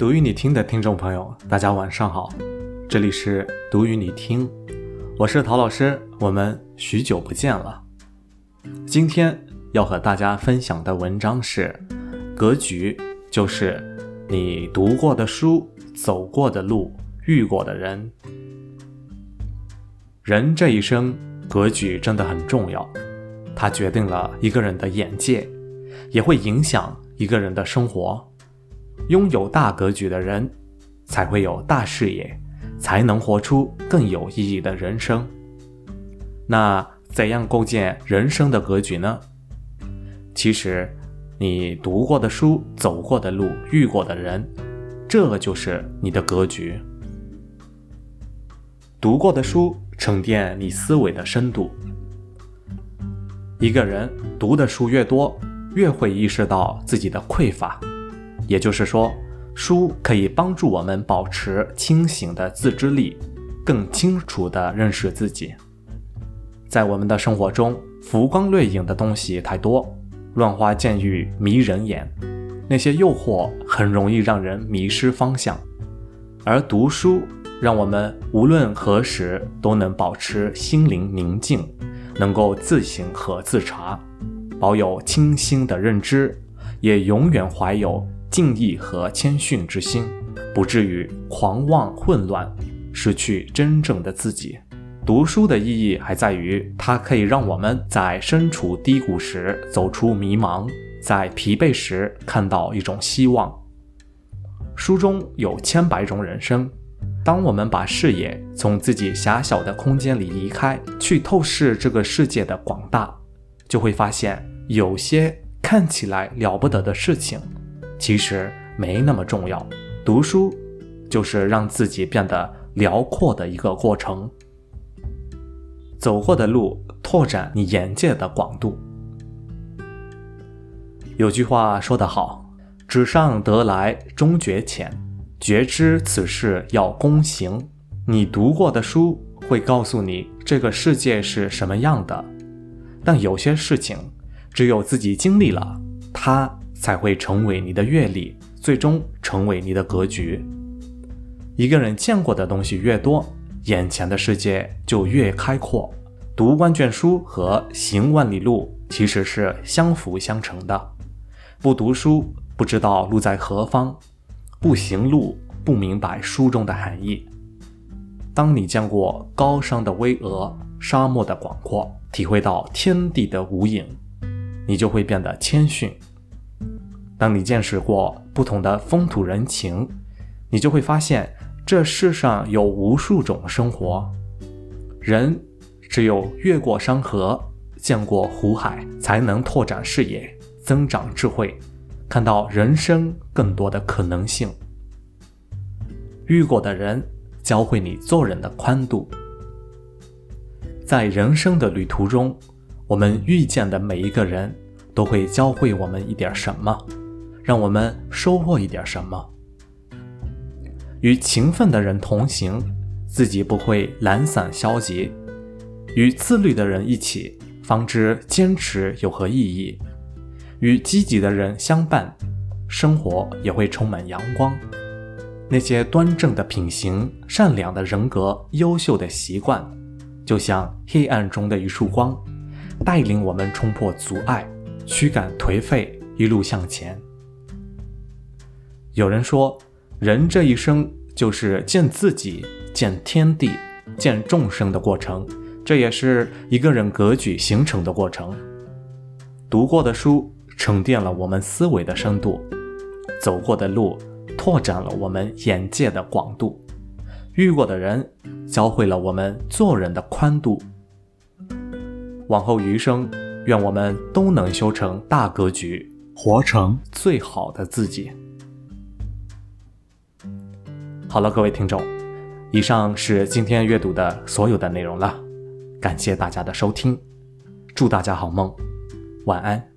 读与你听的听众朋友，大家晚上好，这里是读与你听，我是陶老师，我们许久不见了。今天要和大家分享的文章是：格局就是你读过的书、走过的路、遇过的人。人这一生，格局真的很重要，它决定了一个人的眼界，也会影响一个人的生活。拥有大格局的人，才会有大视野，才能活出更有意义的人生。那怎样构建人生的格局呢？其实，你读过的书、走过的路、遇过的人，这就是你的格局。读过的书沉淀你思维的深度。一个人读的书越多，越会意识到自己的匮乏。也就是说，书可以帮助我们保持清醒的自制力，更清楚地认识自己。在我们的生活中，浮光掠影的东西太多，乱花渐欲迷人眼，那些诱惑很容易让人迷失方向。而读书让我们无论何时都能保持心灵宁静，能够自省和自查，保有清新的认知，也永远怀有。敬意和谦逊之心，不至于狂妄混乱，失去真正的自己。读书的意义还在于，它可以让我们在身处低谷时走出迷茫，在疲惫时看到一种希望。书中有千百种人生，当我们把视野从自己狭小的空间里移开，去透视这个世界的广大，就会发现有些看起来了不得的事情。其实没那么重要，读书就是让自己变得辽阔的一个过程。走过的路，拓展你眼界的广度。有句话说得好：“纸上得来终觉浅，觉知此事要躬行。”你读过的书会告诉你这个世界是什么样的，但有些事情只有自己经历了，它。才会成为你的阅历，最终成为你的格局。一个人见过的东西越多，眼前的世界就越开阔。读万卷书和行万里路其实是相辅相成的。不读书，不知道路在何方；不行路，不明白书中的含义。当你见过高山的巍峨、沙漠的广阔，体会到天地的无垠，你就会变得谦逊。当你见识过不同的风土人情，你就会发现这世上有无数种生活。人只有越过山河，见过湖海，才能拓展视野，增长智慧，看到人生更多的可能性。遇过的人，教会你做人的宽度。在人生的旅途中，我们遇见的每一个人都会教会我们一点什么。让我们收获一点什么。与勤奋的人同行，自己不会懒散消极；与自律的人一起，方知坚持有何意义；与积极的人相伴，生活也会充满阳光。那些端正的品行、善良的人格、优秀的习惯，就像黑暗中的一束光，带领我们冲破阻碍，驱赶颓废，一路向前。有人说，人这一生就是见自己、见天地、见众生的过程，这也是一个人格局形成的过程。读过的书沉淀了我们思维的深度，走过的路拓展了我们眼界的广度，遇过的人教会了我们做人的宽度。往后余生，愿我们都能修成大格局，活成最好的自己。好了，各位听众，以上是今天阅读的所有的内容了，感谢大家的收听，祝大家好梦，晚安。